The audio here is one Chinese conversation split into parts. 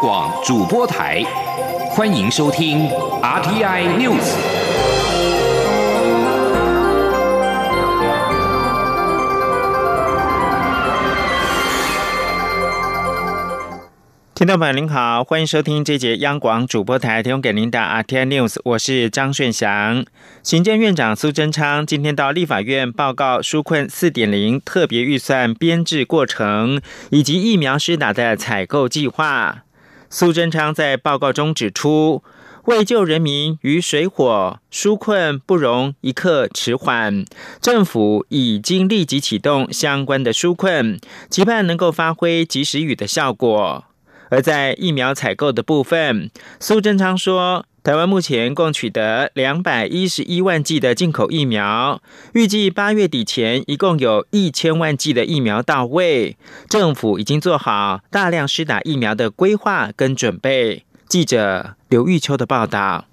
广主播台，欢迎收听 RTI News。听众朋友您好，欢迎收听这节央广主播台提供给您的 RTI News，我是张顺祥。行政院长苏贞昌今天到立法院报告纾困四点零特别预算编制过程以及疫苗施打的采购计划。苏贞昌在报告中指出，为救人民于水火，纾困不容一刻迟缓，政府已经立即启动相关的纾困，期盼能够发挥及时雨的效果。而在疫苗采购的部分，苏贞昌说，台湾目前共取得两百一十一万剂的进口疫苗，预计八月底前一共有一千万剂的疫苗到位，政府已经做好大量施打疫苗的规划跟准备。记者刘玉秋的报道。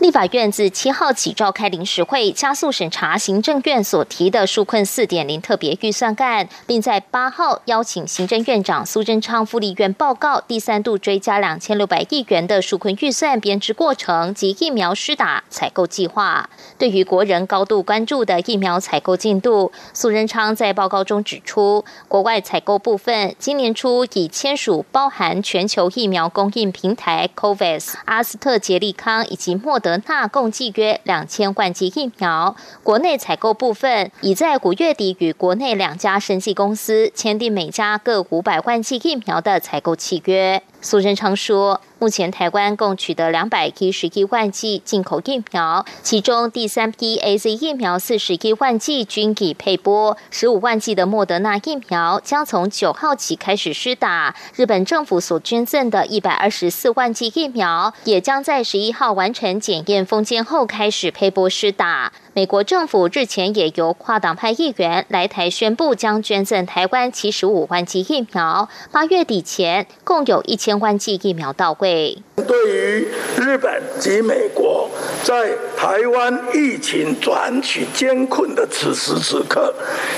立法院自七号起召开临时会，加速审查行政院所提的纾困四点零特别预算案，并在八号邀请行政院长苏贞昌副立院报告第三度追加两千六百亿元的纾困预算编制过程及疫苗施打采购计划。对于国人高度关注的疫苗采购进度，苏贞昌在报告中指出，国外采购部分今年初已签署包含全球疫苗供应平台 COVAX、阿斯特捷利康以及莫。莫德纳共计约两千万剂疫苗，国内采购部分已在五月底与国内两家生技公司签订每家各五百万剂疫苗的采购契约。苏贞昌说。目前台湾共取得两百一十一万剂进口疫苗，其中第三批 A Z 疫苗四十一万剂均已配拨，十五万剂的莫德纳疫苗将从九号起开始施打。日本政府所捐赠的一百二十四万剂疫苗，也将在十一号完成检验封签后开始配拨施打。美国政府日前也由跨党派议员来台宣布，将捐赠台湾七十五万剂疫苗，八月底前共有一千万剂疫苗到位。Okay. 对于日本及美国在台湾疫情转取艰困的此时此刻，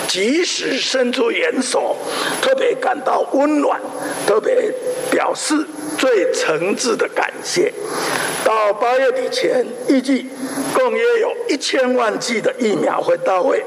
及时伸出援手，特别感到温暖，特别表示最诚挚的感谢。到八月底前，预计共约有一千万剂的疫苗会到位，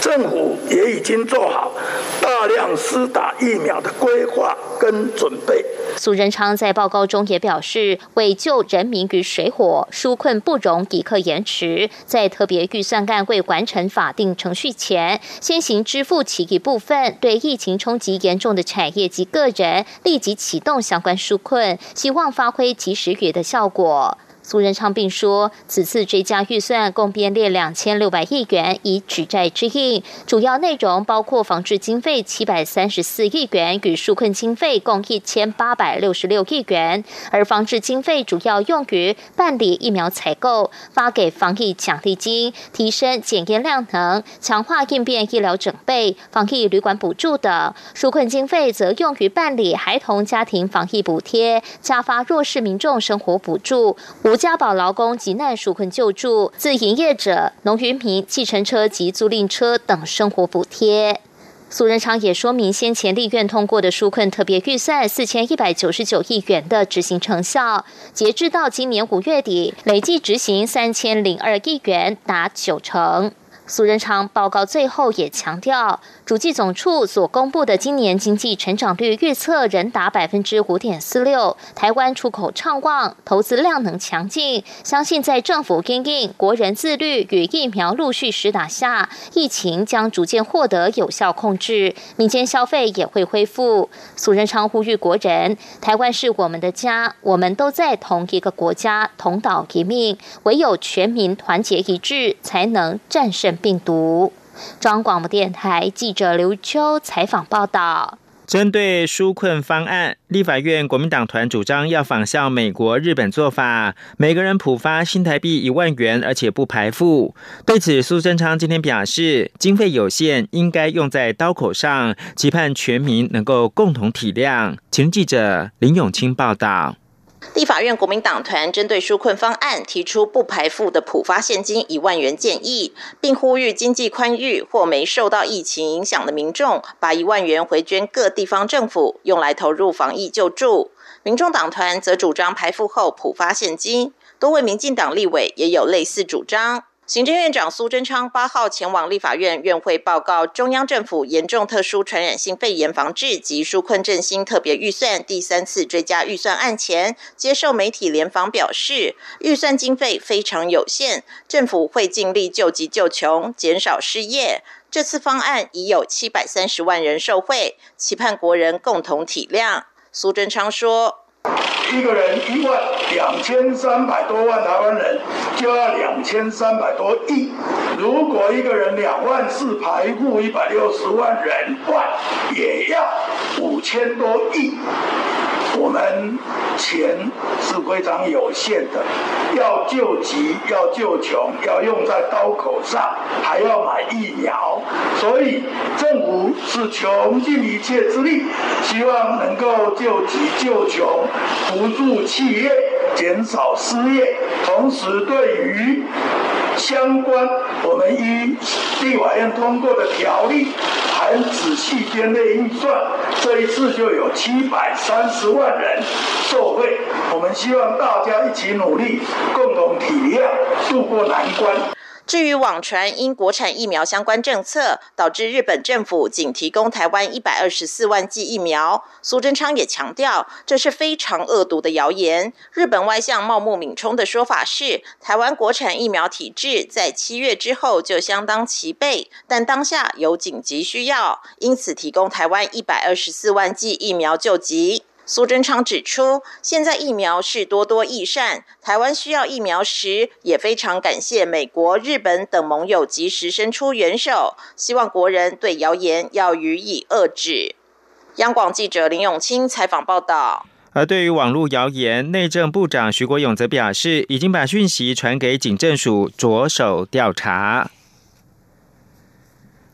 政府也已经做好大量施打疫苗的规划跟准备。苏仁昌在报告中也表示，为救人民于水火，纾困不容一刻延迟。在特别预算案未完成法定程序前，先行支付其一部分，对疫情冲击严重的产业及个人立即启动相关纾困，希望发挥及时雨的效果。苏仁昌并说，此次追加预算共编列两千六百亿元，以举债之应，主要内容包括防治经费七百三十四亿元与纾困经费共一千八百六十六亿元。而防治经费主要用于办理疫苗采购、发给防疫奖励金、提升检验量能、强化应变医疗准备、防疫旅馆补助等；纾困经费则用于办理孩童家庭防疫补贴、加发弱势民众生活补助。家宝劳工急难纾困救助、自营业者、农渔民、计程车及租赁车等生活补贴。苏仁昌也说明，先前立院通过的纾困特别预算四千一百九十九亿元的执行成效，截至到今年五月底，累计执行三千零二亿元，达九成。苏仁昌报告最后也强调。主计总处所公布的今年经济成长率预测仍达百分之五点四六，台湾出口畅旺，投资量能强劲，相信在政府跟进、国人自律与疫苗陆续实打下，疫情将逐渐获得有效控制，民间消费也会恢复。苏仁昌呼吁国人，台湾是我们的家，我们都在同一个国家，同岛一命，唯有全民团结一致，才能战胜病毒。中央广播电台记者刘秋采访报道：针对纾困方案，立法院国民党团主张要仿效美国、日本做法，每个人普发新台币一万元，而且不排付。对此，苏贞昌今天表示，经费有限，应该用在刀口上，期盼全民能够共同体谅。请记者林永清报道。立法院国民党团针对纾困方案提出不排付的普发现金一万元建议，并呼吁经济宽裕或没受到疫情影响的民众，把一万元回捐各地方政府，用来投入防疫救助。民众党团则主张排付后普发现金，多位民进党立委也有类似主张。行政院长苏贞昌八号前往立法院院会报告中央政府严重特殊传染性肺炎防治及纾困振兴特别预算第三次追加预算案前，接受媒体联访表示，预算经费非常有限，政府会尽力救急救穷，减少失业。这次方案已有七百三十万人受惠，期盼国人共同体谅。苏贞昌说。一个人一万两千三百多万台湾人，就要两千三百多亿。如果一个人两万四排付一百六十万人万，也要五千多亿。我们钱是非常有限的，要救急，要救穷，要用在刀口上，还要买疫苗，所以政府是穷尽一切之力，希望能够救急救穷，扶助企业，减少失业，同时对于相关我们依立法院通过的条例。还仔细编列预算，这一次就有七百三十万人受惠。我们希望大家一起努力，共同体谅，渡过难关。至于网传因国产疫苗相关政策导致日本政府仅提供台湾一百二十四万剂疫苗，苏贞昌也强调这是非常恶毒的谣言。日本外相茂木敏充的说法是，台湾国产疫苗体制在七月之后就相当齐备，但当下有紧急需要，因此提供台湾一百二十四万剂疫苗救急。苏贞昌指出，现在疫苗是多多益善，台湾需要疫苗时，也非常感谢美国、日本等盟友及时伸出援手，希望国人对谣言要予以遏制。央广记者林永清采访报道。而对于网络谣言，内政部长徐国勇则表示，已经把讯息传给警政署着手调查。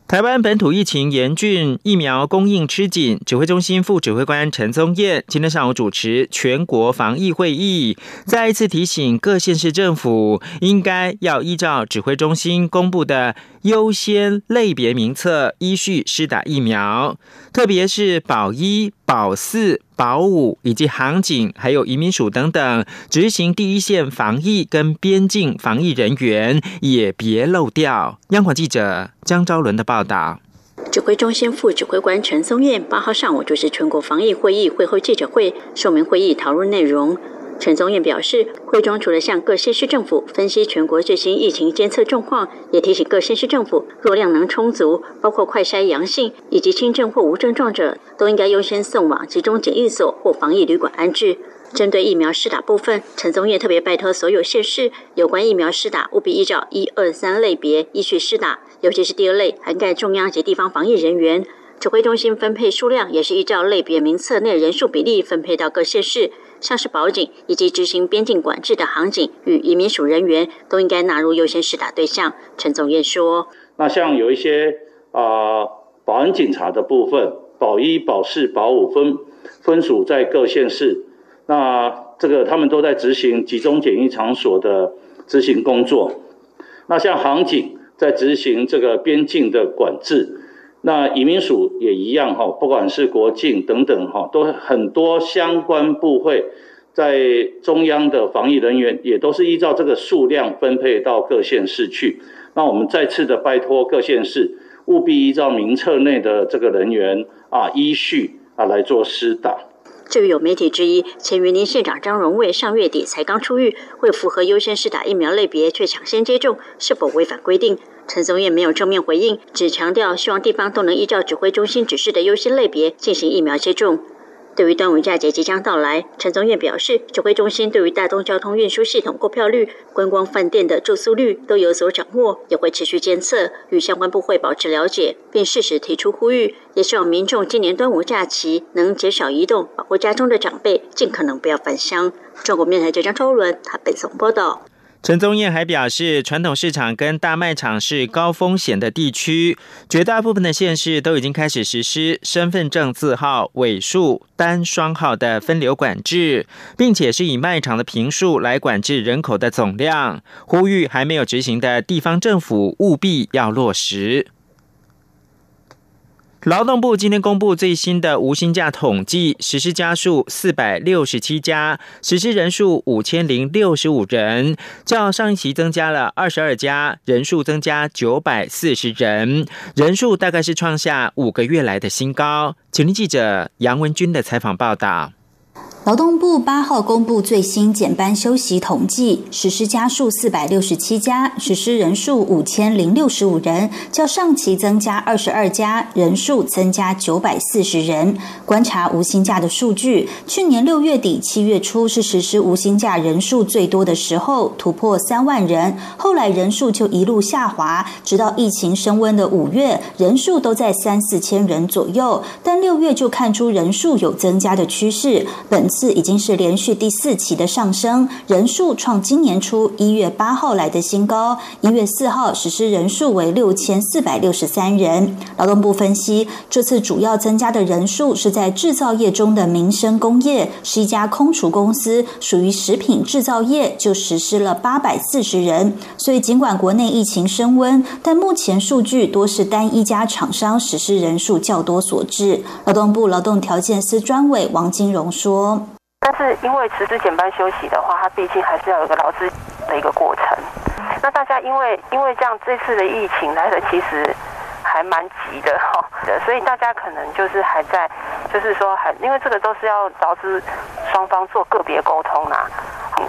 台湾本土疫情严峻，疫苗供应吃紧。指挥中心副指挥官陈宗彦今天上午主持全国防疫会议，再一次提醒各县市政府，应该要依照指挥中心公布的优先类别名册，依序施打疫苗，特别是保一、保四。保五以及航警，还有移民署等等，执行第一线防疫跟边境防疫人员也别漏掉。央广记者江昭伦的报道。指挥中心副指挥官陈松燕八号上午主持全国防疫会议会后记者会，说明会议讨论内容。陈宗彦表示，会中除了向各县市政府分析全国最新疫情监测状况，也提醒各县市政府，若量能充足，包括快筛阳性以及轻症或无症状者，都应该优先送往集中检疫所或防疫旅馆安置。针对疫苗施打部分，陈宗彦特别拜托所有县市，有关疫苗施打务必依照一二三类别依序施打，尤其是第二类涵盖中央及地方防疫人员，指挥中心分配数量也是依照类别名册内人数比例分配到各县市。像是保警以及执行边境管制的航警与移民署人员，都应该纳入优先施打对象。陈总彦说：“那像有一些啊，保安警察的部分，保一、保四、保五分分属在各县市，那这个他们都在执行集中检疫场所的执行工作。那像航警在执行这个边境的管制。”那移民署也一样哈，不管是国境等等哈，都很多相关部会，在中央的防疫人员也都是依照这个数量分配到各县市去。那我们再次的拜托各县市，务必依照名册内的这个人员啊依序啊来做施打。至于有媒体质疑，前云林县长张荣卫上月底才刚出狱，会符合优先施打疫苗类别却抢先接种，是否违反规定？陈宗燕没有正面回应，只强调希望地方都能依照指挥中心指示的优先类别进行疫苗接种。对于端午假节即将到来，陈宗彦表示，指挥中心对于大众交通运输系统购票率、观光饭店的住宿率都有所掌握，也会持续监测，与相关部会保持了解，并适时提出呼吁，也希望民众今年端午假期能减少移动，保护家中的长辈，尽可能不要返乡。中国面台记者周伦台北总报道。陈宗彦还表示，传统市场跟大卖场是高风险的地区，绝大部分的县市都已经开始实施身份证字号尾数单双号的分流管制，并且是以卖场的平数来管制人口的总量。呼吁还没有执行的地方政府务必要落实。劳动部今天公布最新的无薪假统计，实施家数四百六十七家，实施人数五千零六十五人，较上一期增加了二十二家，人数增加九百四十人，人数大概是创下五个月来的新高。请听记者杨文军的采访报道。劳动部八号公布最新减班休息统计，实施家数四百六十七家，实施人数五千零六十五人，较上期增加二十二家，人数增加九百四十人。观察无薪假的数据，去年六月底七月初是实施无薪假人数最多的时候，突破三万人，后来人数就一路下滑，直到疫情升温的五月，人数都在三四千人左右，但六月就看出人数有增加的趋势。本次已经是连续第四期的上升，人数创今年初一月八号来的新高。一月四号实施人数为六千四百六十三人。劳动部分析，这次主要增加的人数是在制造业中的民生工业，是一家空厨公司，属于食品制造业，就实施了八百四十人。所以尽管国内疫情升温，但目前数据多是单一家厂商实施人数较多所致。劳动部劳动条件司专委王金荣说。但是因为辞职减班休息的话，它毕竟还是要有个劳资的一个过程。那大家因为因为这样这次的疫情来的其实还蛮急的哈，所以大家可能就是还在，就是说还因为这个都是要劳资双方做个别沟通啦。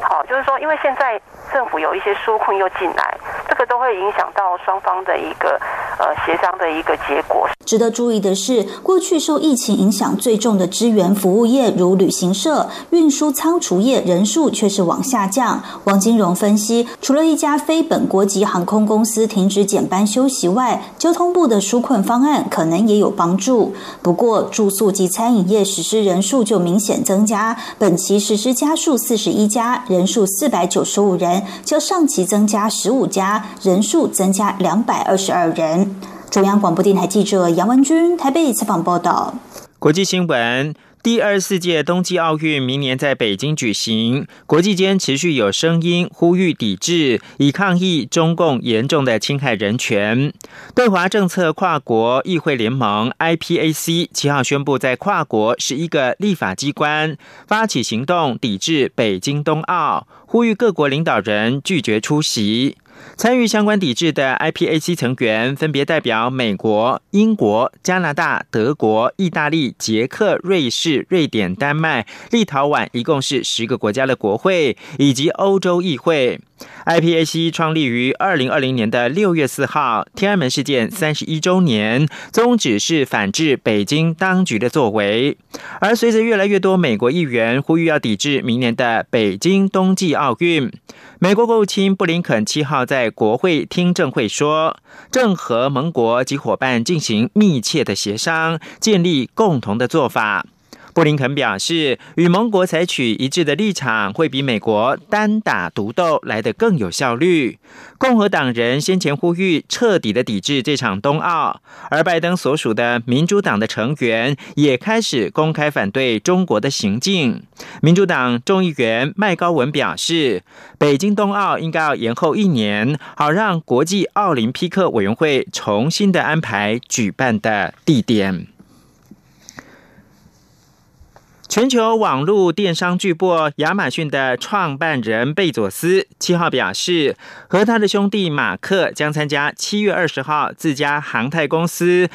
好，就是说因为现在政府有一些纾困又进来，这个都会影响到双方的一个呃协商的一个结果。值得注意的是，过去受疫情影响最重的支援服务业，如旅行社、运输仓储业，人数却是往下降。王金荣分析，除了一家非本国籍航空公司停止减班休息外，交通部的纾困方案可能也有帮助。不过，住宿及餐饮业实施人数就明显增加，本期实施家数四十一家，人数四百九十五人，较上期增加十五家，人数增加两百二十二人。中央广播电台记者杨文君台北采访报道。国际新闻：第二十四届冬季奥运明年在北京举行，国际间持续有声音呼吁抵制，以抗议中共严重的侵害人权。对华政策跨国议会联盟 （IPAC） 七号宣布，在跨国十一个立法机关发起行动，抵制北京冬奥，呼吁各国领导人拒绝出席。参与相关抵制的 IPAC 成员分别代表美国、英国、加拿大、德国、意大利、捷克、瑞士、瑞典、丹麦、立陶宛，一共是十个国家的国会以及欧洲议会。IPAC 创立于二零二零年的六月四号，天安门事件三十一周年，宗旨是反制北京当局的作为。而随着越来越多美国议员呼吁要抵制明年的北京冬季奥运，美国国务卿布林肯七号在国会听证会说，正和盟国及伙伴进行密切的协商，建立共同的做法。布林肯表示，与盟国采取一致的立场，会比美国单打独斗来得更有效率。共和党人先前呼吁彻底的抵制这场冬奥，而拜登所属的民主党的成员也开始公开反对中国的行径。民主党众议员麦高文表示，北京冬奥应该要延后一年，好让国际奥林匹克委员会重新的安排举办的地点。全球网络电商巨擘亚马逊的创办人贝佐斯七号表示，和他的兄弟马克将参加七月二十号自家航太公司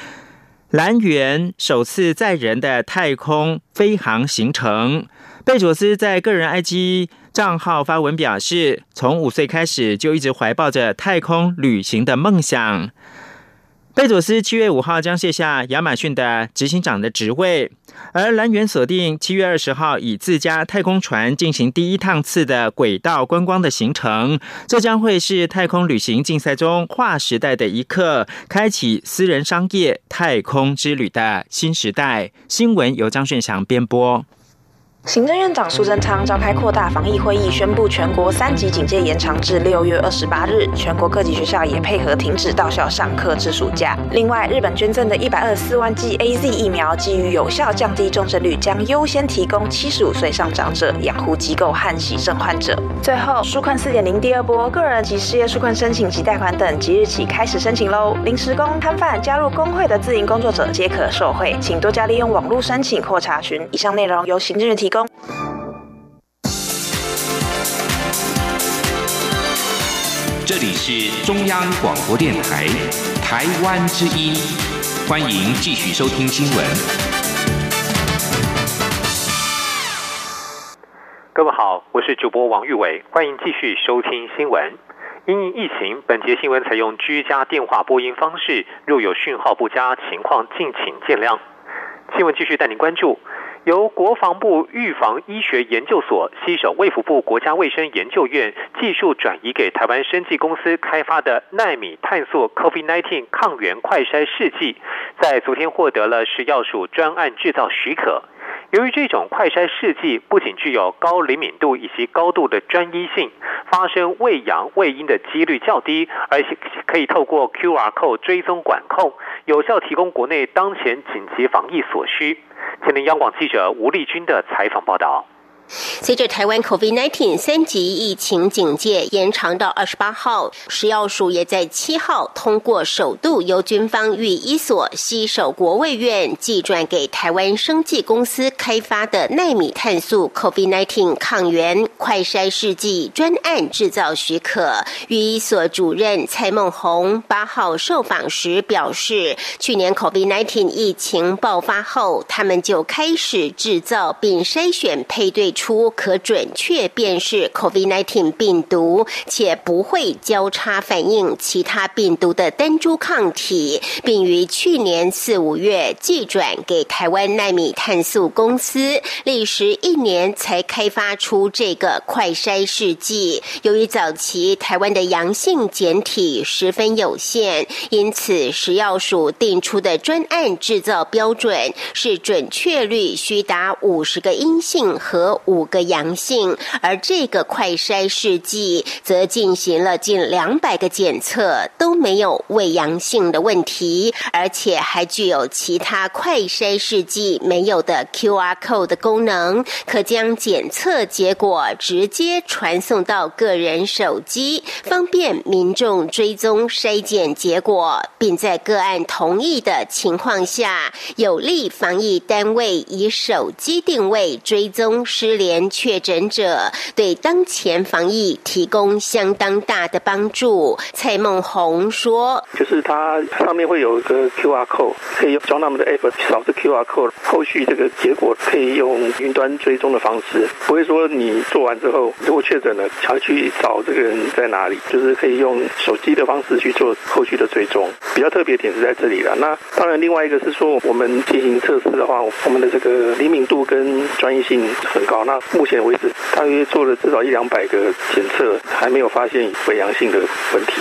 蓝源首次载人的太空飞航行程。贝佐斯在个人 IG 账号发文表示，从五岁开始就一直怀抱着太空旅行的梦想。贝佐斯七月五号将卸下亚马逊的执行长的职位，而蓝源锁定七月二十号以自家太空船进行第一趟次的轨道观光的行程。这将会是太空旅行竞赛中划时代的一刻，开启私人商业太空之旅的新时代。新闻由张顺祥编播。行政院长苏贞昌召开扩大防疫会议，宣布全国三级警戒延长至六月二十八日。全国各级学校也配合停止到校上课至暑假。另外，日本捐赠的一百二十四万剂 A Z 疫苗，基于有效降低重症率，将优先提供七十五岁上长者、养护机构和喜症患者。最后，纾困四点零第二波，个人及事业纾困申请及贷款等，即日起开始申请喽。临时工、摊贩、加入工会的自营工作者皆可受惠，请多加利用网络申请或查询。以上内容由行政院提供是中央广播电台台湾之音，欢迎继续收听新闻。各位好，我是主播王玉伟，欢迎继续收听新闻。因疫情，本节新闻采用居家电话播音方式，若有讯号不佳情况，敬请见谅。新闻继续带您关注。由国防部预防医学研究所携手卫福部国家卫生研究院技术转移给台湾生技公司开发的纳米探索 COVID-19 抗原快筛试剂，在昨天获得了食药署专案制造许可。由于这种快筛试剂不仅具有高灵敏度以及高度的专一性，发生胃阳胃阴的几率较低，而且可以透过 QR code 追踪管控，有效提供国内当前紧急防疫所需。前年央广记者吴立军的采访报道。随着台湾 COVID-19 三级疫情警戒延长到二十八号，食药署也在七号通过首度由军方与一所西手国卫院寄转给台湾生技公司开发的纳米碳素 COVID-19 抗原快筛试剂专案制造许可。与一所主任蔡梦红八号受访时表示，去年 COVID-19 疫情爆发后，他们就开始制造并筛选配对。出可准确辨识 COVID-19 病毒，且不会交叉反应其他病毒的单株抗体，并于去年四五月寄转给台湾纳米碳素公司，历时一年才开发出这个快筛试剂。由于早期台湾的阳性检体十分有限，因此食药署定出的专案制造标准是准确率需达五十个阴性和。五个阳性，而这个快筛试剂则进行了近两百个检测，都没有未阳性的问题，而且还具有其他快筛试剂没有的 QR code 的功能，可将检测结果直接传送到个人手机，方便民众追踪筛检结果，并在个案同意的情况下，有利防疫单位以手机定位追踪失。连确诊者对当前防疫提供相当大的帮助。蔡梦红说：“就是它上面会有一个 QR code，可以装他们的 app 扫这 QR code，后续这个结果可以用云端追踪的方式，不会说你做完之后如果确诊了，要去找这个人在哪里，就是可以用手机的方式去做后续的追踪。比较特别点是在这里了。那当然，另外一个是说，我们进行测试的话，我们的这个灵敏度跟专业性很高。那目前为止，大约做了至少一两百个检测，还没有发现伪阳性的问题。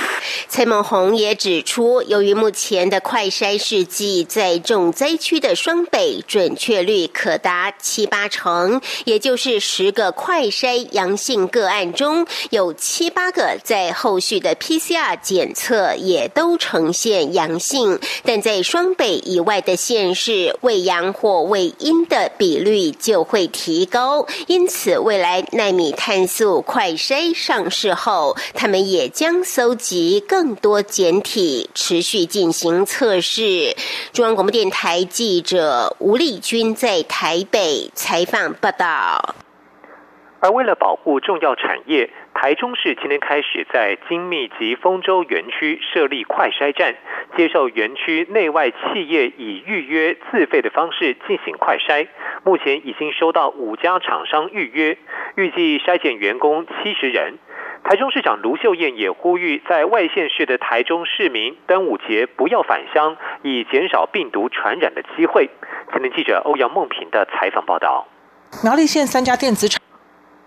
蔡孟红也指出，由于目前的快筛试剂在重灾区的双北准确率可达七八成，也就是十个快筛阳性个案中有七八个在后续的 PCR 检测也都呈现阳性，但在双北以外的县市，未阳或未阴的比率就会提高。因此，未来纳米碳素快筛上市后，他们也将搜集更多简体，持续进行测试。中央广播电台记者吴丽君在台北采访报道。而为了保护重要产业，台中市今天开始在精密及丰州园区设立快筛站，接受园区内外企业以预约自费的方式进行快筛。目前已经收到五家厂商预约，预计筛检员工七十人。台中市长卢秀燕也呼吁在外县市的台中市民，端午节不要返乡，以减少病毒传染的机会。前天记者欧阳梦平的采访报道。苗栗县三家电子厂。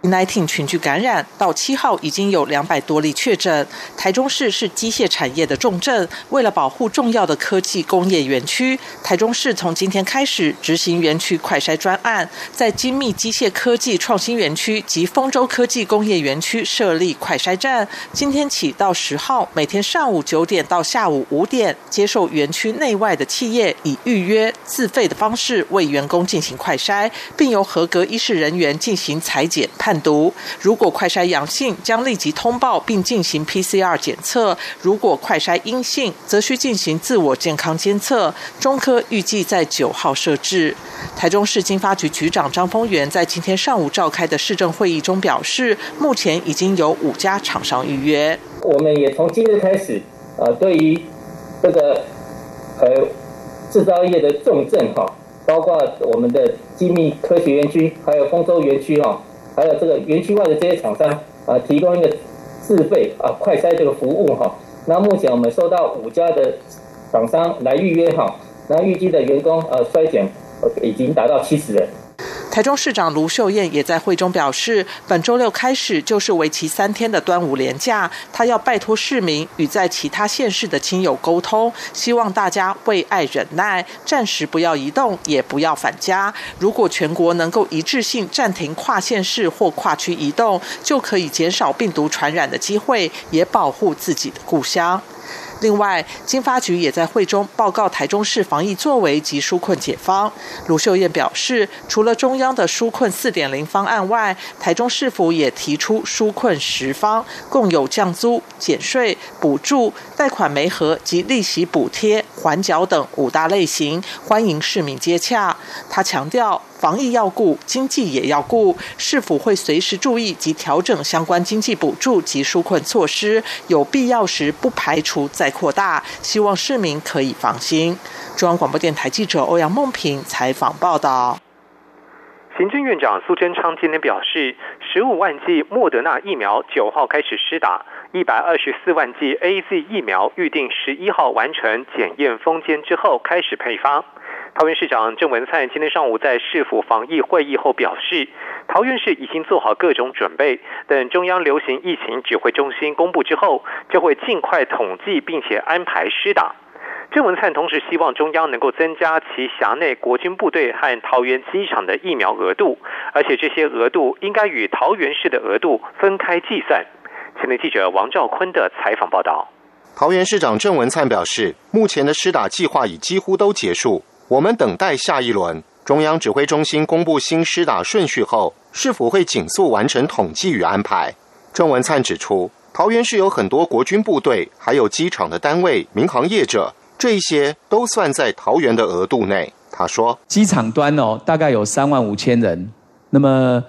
COVID-19 群聚感染，到七号已经有两百多例确诊。台中市是机械产业的重镇，为了保护重要的科技工业园区，台中市从今天开始执行园区快筛专案，在精密机械科技创新园区及丰州科技工业园区设立快筛站。今天起到十号，每天上午九点到下午五点，接受园区内外的企业以预约自费的方式为员工进行快筛，并由合格医师人员进行裁剪判读。如果快筛阳性，将立即通报并进行 PCR 检测；如果快筛阴性，则需进行自我健康监测。中科预计在九号设置。台中市经发局局长张丰源在今天上午召开的市政会议中表示，目前已经有五家厂商预约。我们也从今日开始，呃，对于这个呃制造业的重镇哈，包括我们的精密科学园区，还有丰州园区哈。还有这个园区外的这些厂商啊，提供一个自费啊快筛这个服务哈。那目前我们收到五家的厂商来预约哈，那预计的员工呃筛检已经达到七十人。台中市长卢秀燕也在会中表示，本周六开始就是为期三天的端午连假，他要拜托市民与在其他县市的亲友沟通，希望大家为爱忍耐，暂时不要移动，也不要返家。如果全国能够一致性暂停跨县市或跨区移动，就可以减少病毒传染的机会，也保护自己的故乡。另外，经发局也在会中报告台中市防疫作为及纾困解方。卢秀燕表示，除了中央的纾困四点零方案外，台中市府也提出纾困十方，共有降租、减税、补助、贷款没合及利息补贴、缓缴等五大类型，欢迎市民接洽。他强调。防疫要顾，经济也要顾，是否会随时注意及调整相关经济补助及纾困措施？有必要时不排除再扩大。希望市民可以放心。中央广播电台记者欧阳梦平采访报道。行政院长苏贞昌今天表示，十五万剂莫德纳疫苗九号开始施打，一百二十四万剂 A Z 疫苗预定十一号完成检验封监之后开始配发。桃园市长郑文灿今天上午在市府防疫会议后表示，桃园市已经做好各种准备，等中央流行疫情指挥中心公布之后，就会尽快统计并且安排施打。郑文灿同时希望中央能够增加其辖内国军部队和桃园机场的疫苗额度，而且这些额度应该与桃园市的额度分开计算。前天记者王兆坤的采访报道。桃园市长郑文灿表示，目前的施打计划已几乎都结束。我们等待下一轮中央指挥中心公布新施打顺序后，是否会紧速完成统计与安排？郑文灿指出，桃园市有很多国军部队，还有机场的单位、民航业者，这些都算在桃园的额度内。他说，机场端哦，大概有三万五千人，那么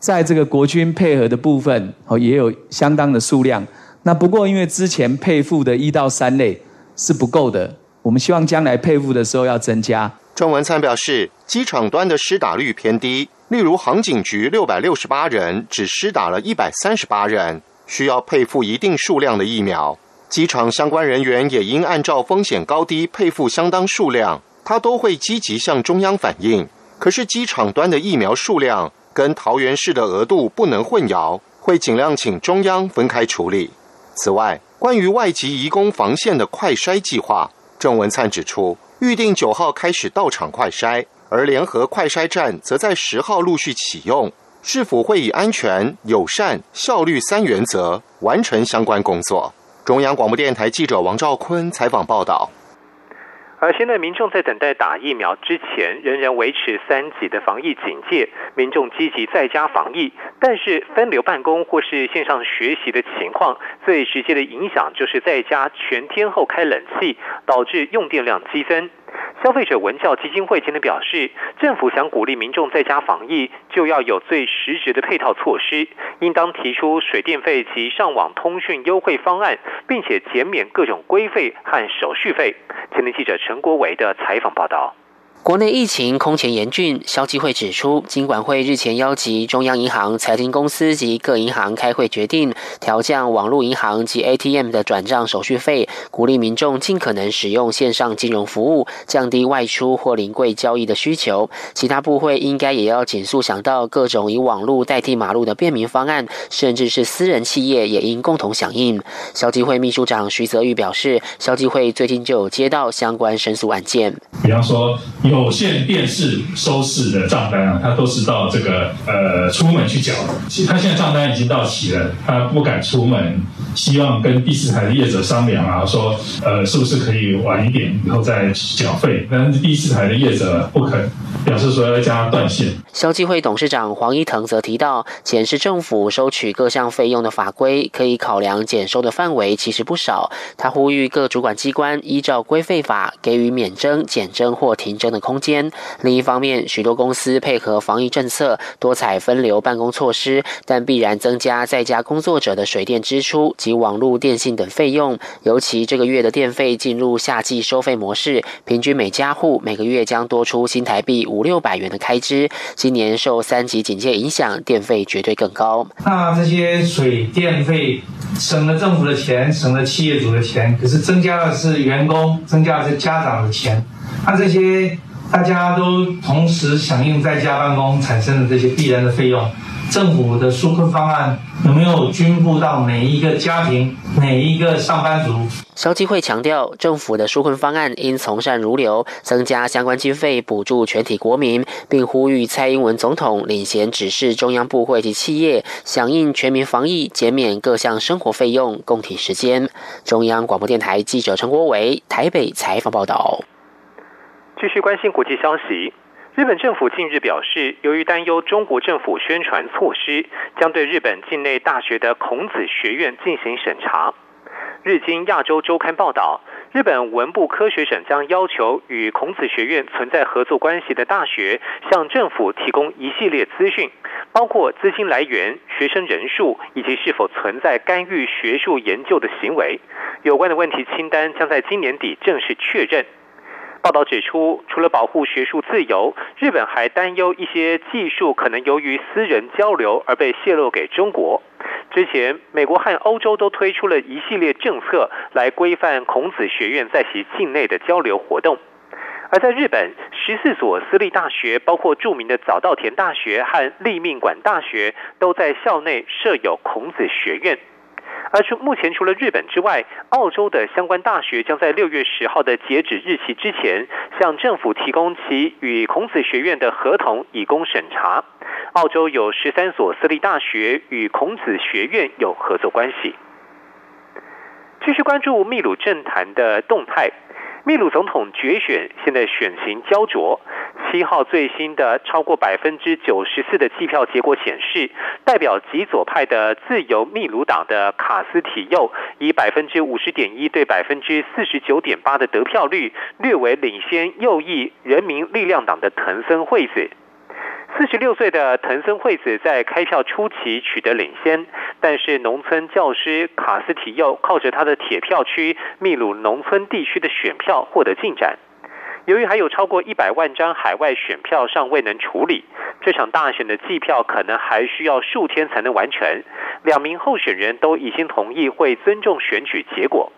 在这个国军配合的部分哦，也有相当的数量。那不过因为之前配付的一到三类是不够的。我们希望将来配付的时候要增加。庄文灿表示，机场端的施打率偏低，例如航警局六百六十八人只施打了一百三十八人，需要配付一定数量的疫苗。机场相关人员也应按照风险高低配付相当数量，他都会积极向中央反映。可是机场端的疫苗数量跟桃园市的额度不能混淆，会尽量请中央分开处理。此外，关于外籍移工防线的快筛计划。郑文灿指出，预定九号开始到场快筛，而联合快筛站则在十号陆续启用。是否会以安全、友善、效率三原则完成相关工作？中央广播电台记者王兆坤采访报道。而现在民众在等待打疫苗之前，仍然维持三级的防疫警戒，民众积极在家防疫。但是分流办公或是线上学习的情况，最直接的影响就是在家全天候开冷气，导致用电量激增。消费者文教基金会今天表示，政府想鼓励民众在家防疫，就要有最实质的配套措施，应当提出水电费及上网通讯优惠方案，并且减免各种规费和手续费。今天记者陈国伟的采访报道。国内疫情空前严峻，消基会指出，金管会日前邀集中央银行、财经公司及各银行开会，决定调降网络银行及 ATM 的转账手续费，鼓励民众尽可能使用线上金融服务，降低外出或临柜交易的需求。其他部会应该也要紧速想到各种以网络代替马路的便民方案，甚至是私人企业也应共同响应。消基会秘书长徐泽玉表示，消基会最近就有接到相关申诉案件，比方说。有线电视收视的账单啊，他都是到这个呃出门去缴。其他现在账单已经到齐了，他不敢出门，希望跟第四台的业者商量啊，说呃是不是可以晚一点以后再缴费。但是第四台的业者不肯，表示说要加断线。消基会董事长黄一腾则提到，检视政府收取各项费用的法规，可以考量减收的范围其实不少。他呼吁各主管机关依照规费法给予免征、减征或停征的。空间。另一方面，许多公司配合防疫政策，多采分流办公措施，但必然增加在家工作者的水电支出及网络电信等费用。尤其这个月的电费进入夏季收费模式，平均每家户每个月将多出新台币五六百元的开支。今年受三级警戒影响，电费绝对更高。那这些水电费省了政府的钱，省了企业主的钱，可是增加的是员工，增加的是家长的钱。那这些。大家都同时响应在家办公产生的这些必然的费用，政府的纾困方案有没有均布到每一个家庭、每一个上班族？消基会强调，政府的纾困方案应从善如流，增加相关经费补助全体国民，并呼吁蔡英文总统领衔指示中央部会及企业响应全民防疫，减免各项生活费用，共体时间。中央广播电台记者陈国伟台北采访报道。继续关心国际消息，日本政府近日表示，由于担忧中国政府宣传措施，将对日本境内大学的孔子学院进行审查。日经亚洲周刊报道，日本文部科学省将要求与孔子学院存在合作关系的大学，向政府提供一系列资讯，包括资金来源、学生人数以及是否存在干预学术研究的行为。有关的问题清单将在今年底正式确认。报道指出，除了保护学术自由，日本还担忧一些技术可能由于私人交流而被泄露给中国。之前，美国和欧洲都推出了一系列政策来规范孔子学院在其境内的交流活动。而在日本，十四所私立大学，包括著名的早稻田大学和立命馆大学，都在校内设有孔子学院。而除目前除了日本之外，澳洲的相关大学将在六月十号的截止日期之前，向政府提供其与孔子学院的合同，以供审查。澳洲有十三所私立大学与孔子学院有合作关系。继续关注秘鲁政坛的动态。秘鲁总统决选现在选情焦灼。七号最新的超过百分之九十四的计票结果显示，代表极左派的自由秘鲁党的卡斯提右以百分之五十点一对百分之四十九点八的得票率，略为领先右翼人民力量党的藤森惠子。四十六岁的藤森惠子在开票初期取得领先，但是农村教师卡斯提右靠着他的铁票区秘鲁农村地区的选票获得进展。由于还有超过一百万张海外选票尚未能处理，这场大选的计票可能还需要数天才能完成。两名候选人都已经同意会尊重选举结果。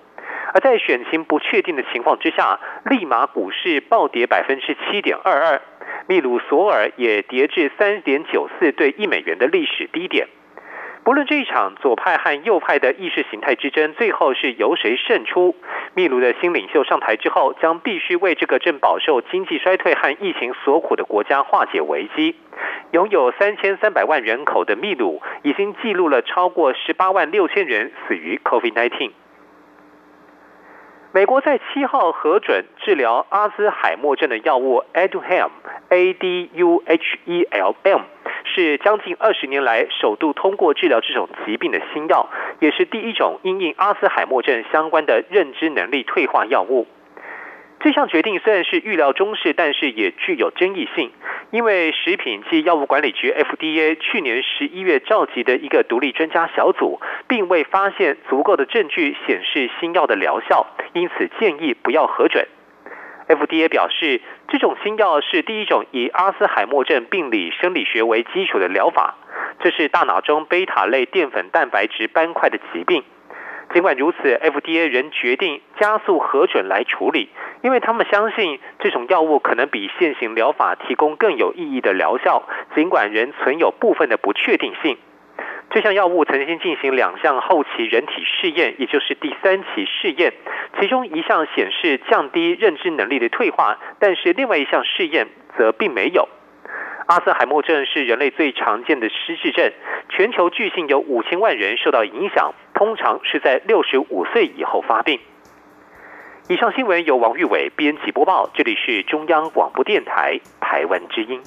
而在选情不确定的情况之下，利马股市暴跌百分之七点二二。秘鲁索尔也跌至三点九四对一美元的历史低点。不论这一场左派和右派的意识形态之争最后是由谁胜出，秘鲁的新领袖上台之后，将必须为这个正饱受经济衰退和疫情所苦的国家化解危机。拥有三千三百万人口的秘鲁，已经记录了超过十八万六千人死于 COVID-19。美国在七号核准治疗阿兹海默症的药物 Aduhelm，A D U H E L M，是将近二十年来首度通过治疗这种疾病的新药，也是第一种因应阿兹海默症相关的认知能力退化药物。这项决定虽然是预料中事，但是也具有争议性，因为食品及药物管理局 FDA 去年十一月召集的一个独立专家小组，并未发现足够的证据显示新药的疗效，因此建议不要核准。FDA 表示，这种新药是第一种以阿斯海默症病理生理学为基础的疗法，这是大脑中贝塔类淀粉蛋白质斑块的疾病。尽管如此，FDA 仍决定加速核准来处理，因为他们相信这种药物可能比现行疗法提供更有意义的疗效，尽管仍存有部分的不确定性。这项药物曾经进行两项后期人体试验，也就是第三期试验，其中一项显示降低认知能力的退化，但是另外一项试验则并没有。阿斯海默症是人类最常见的失智症，全球巨性有五千万人受到影响，通常是在六十五岁以后发病。以上新闻由王玉伟编辑播报，这里是中央广播电台台湾之音。